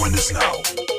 When is now?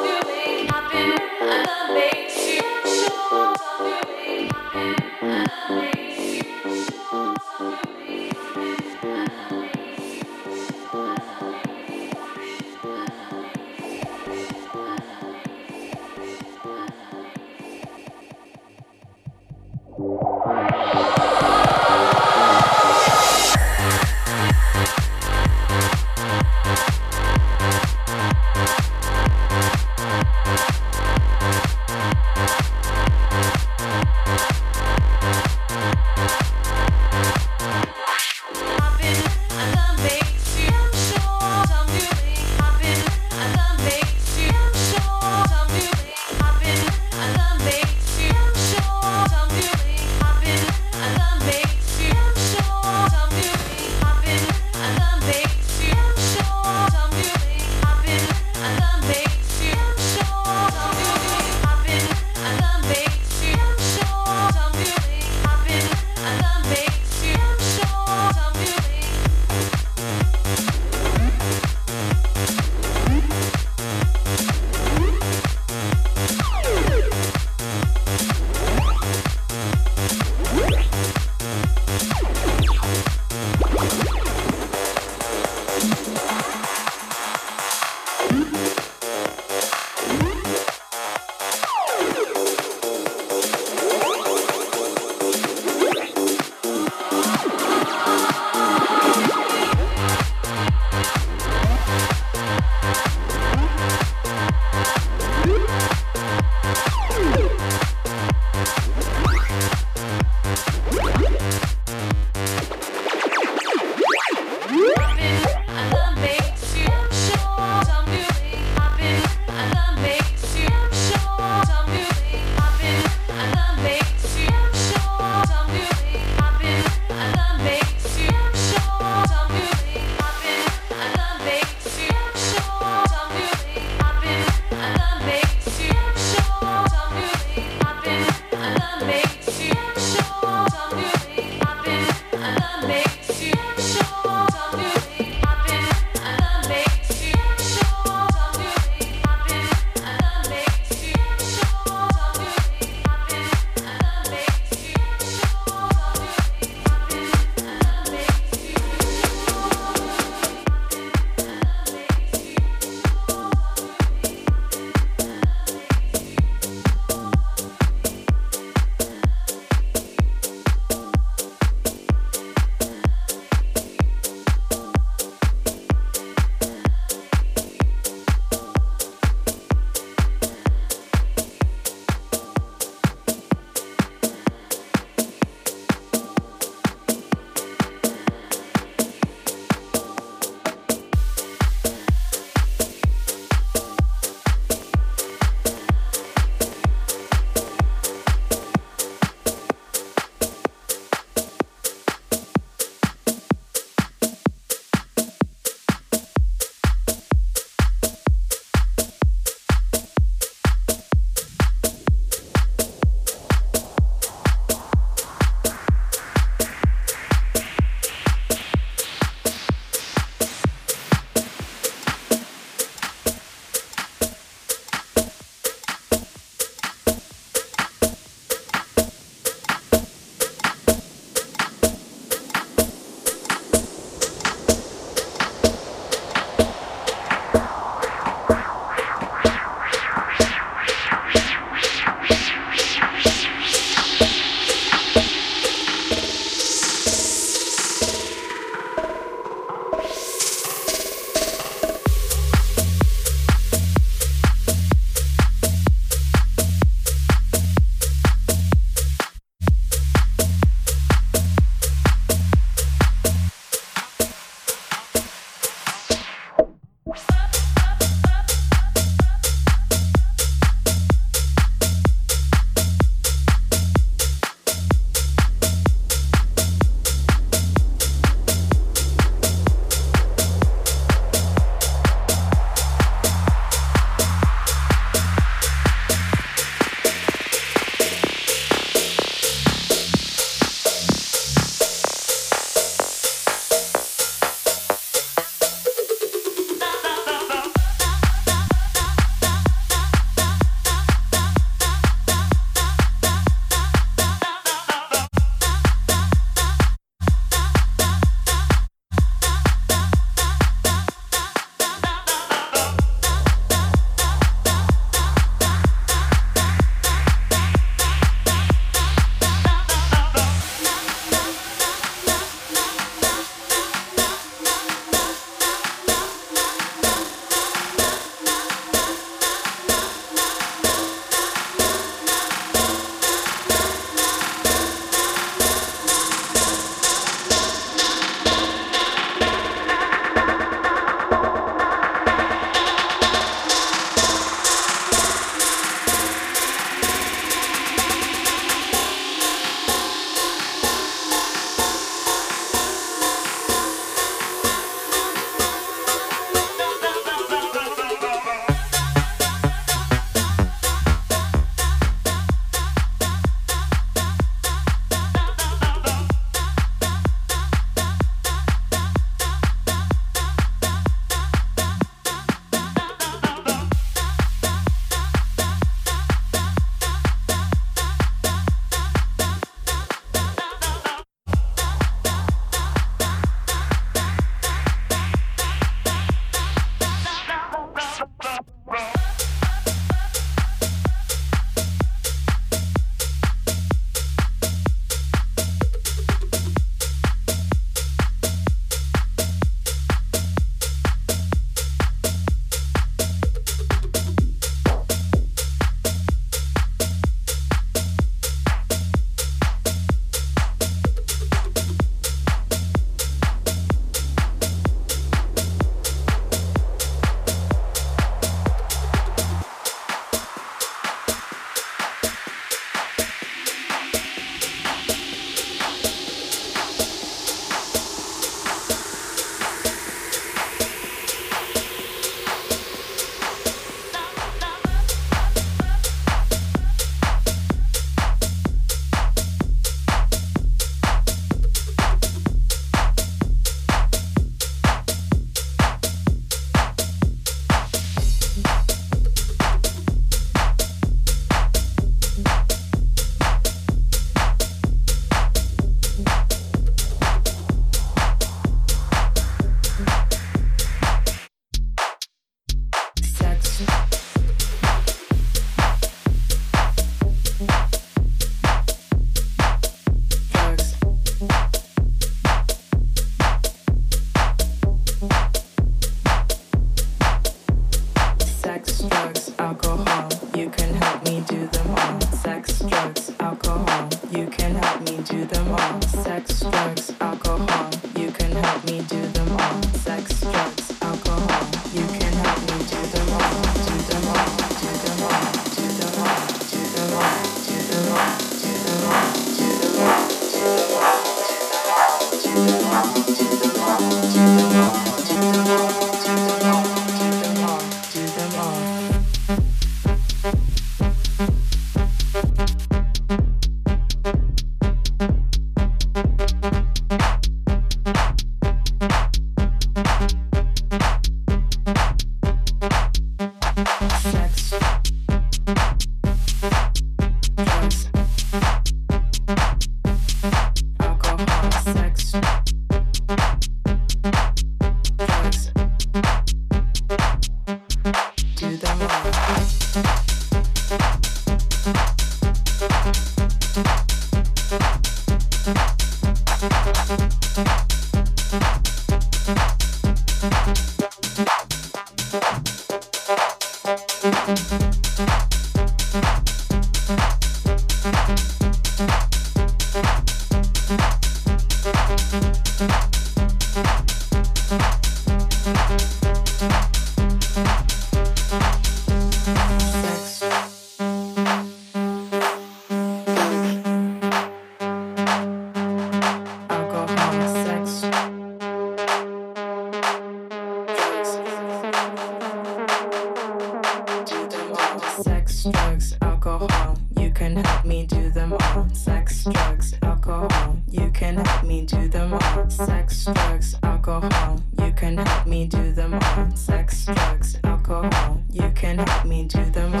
can help me do them all. Sex, drugs, alcohol. You can help me do them all.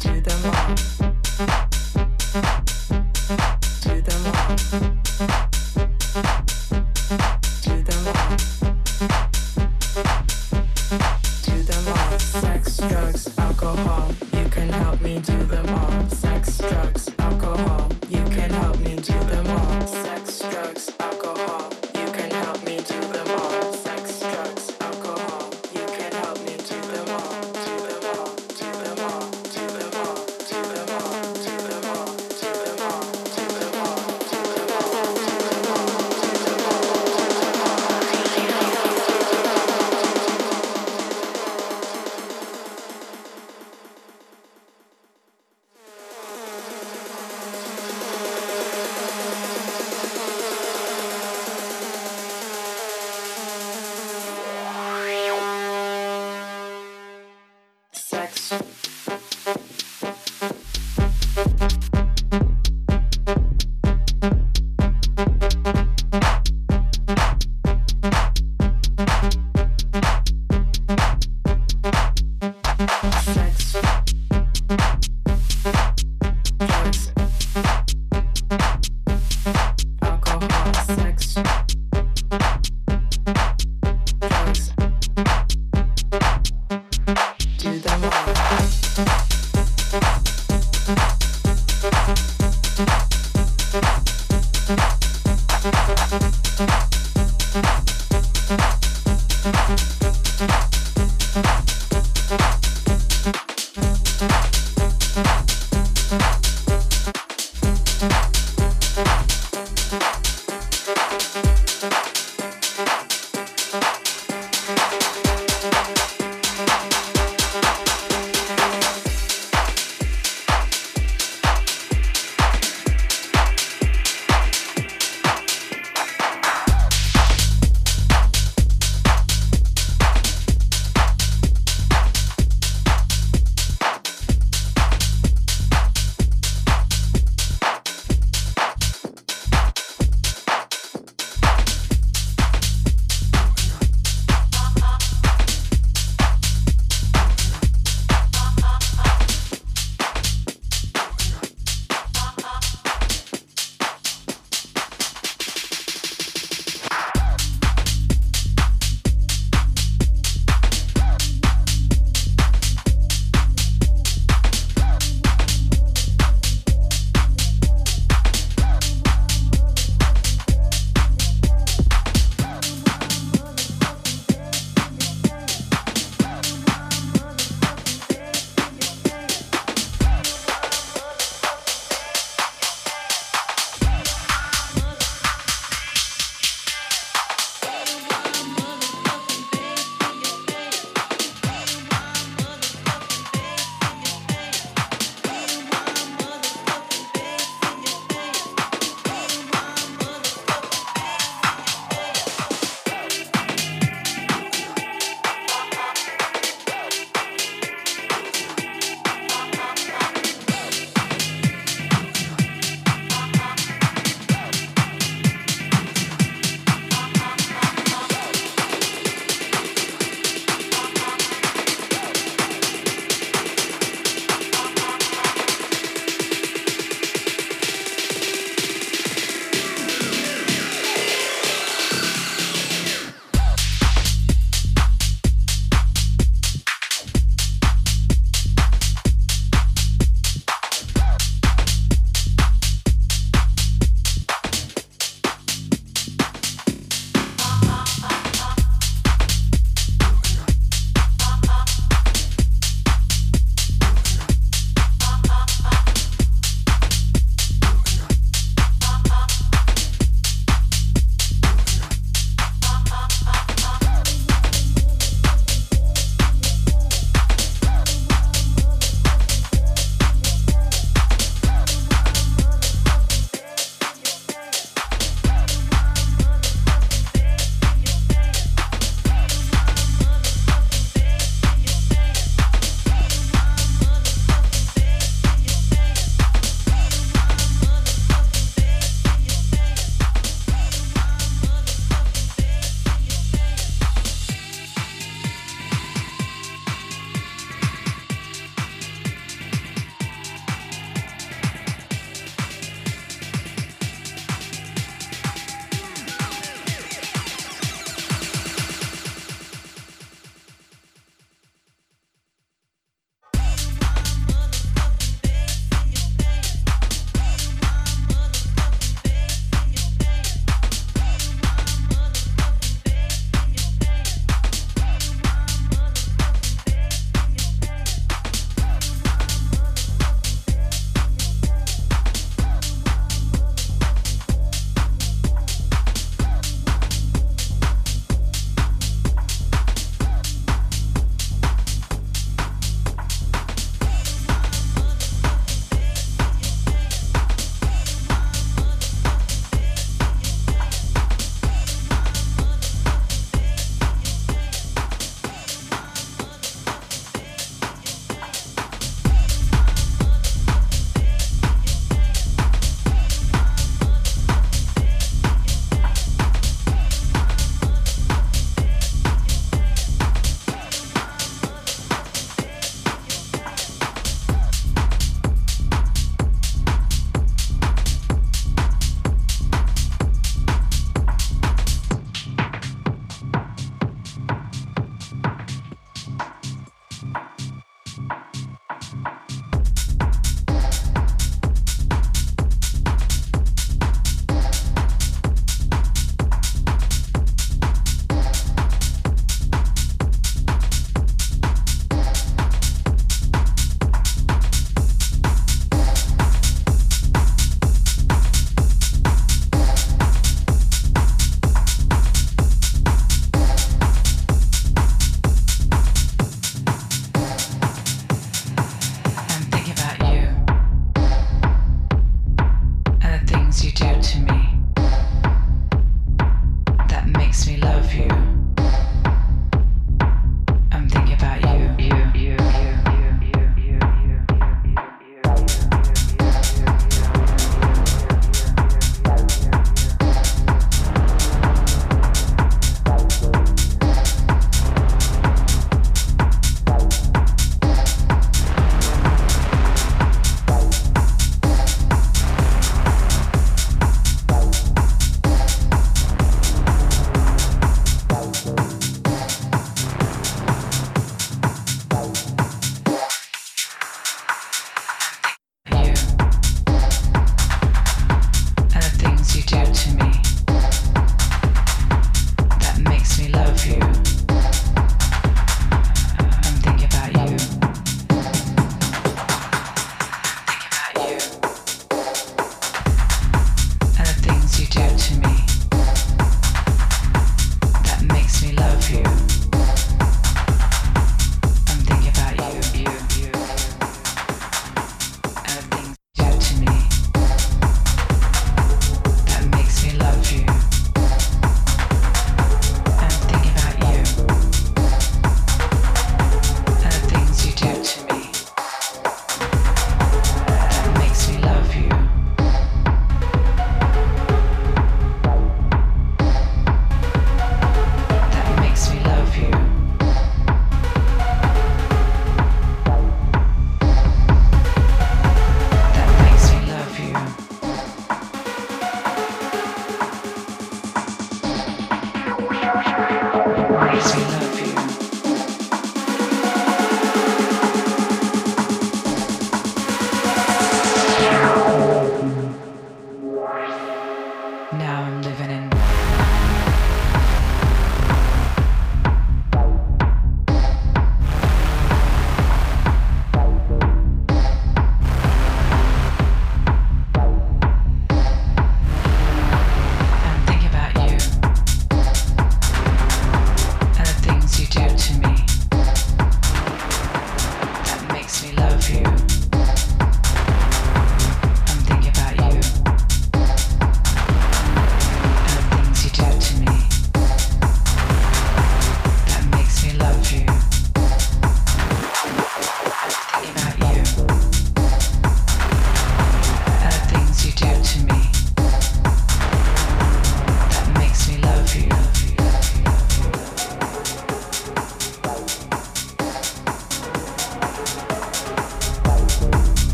Do them all.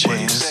James.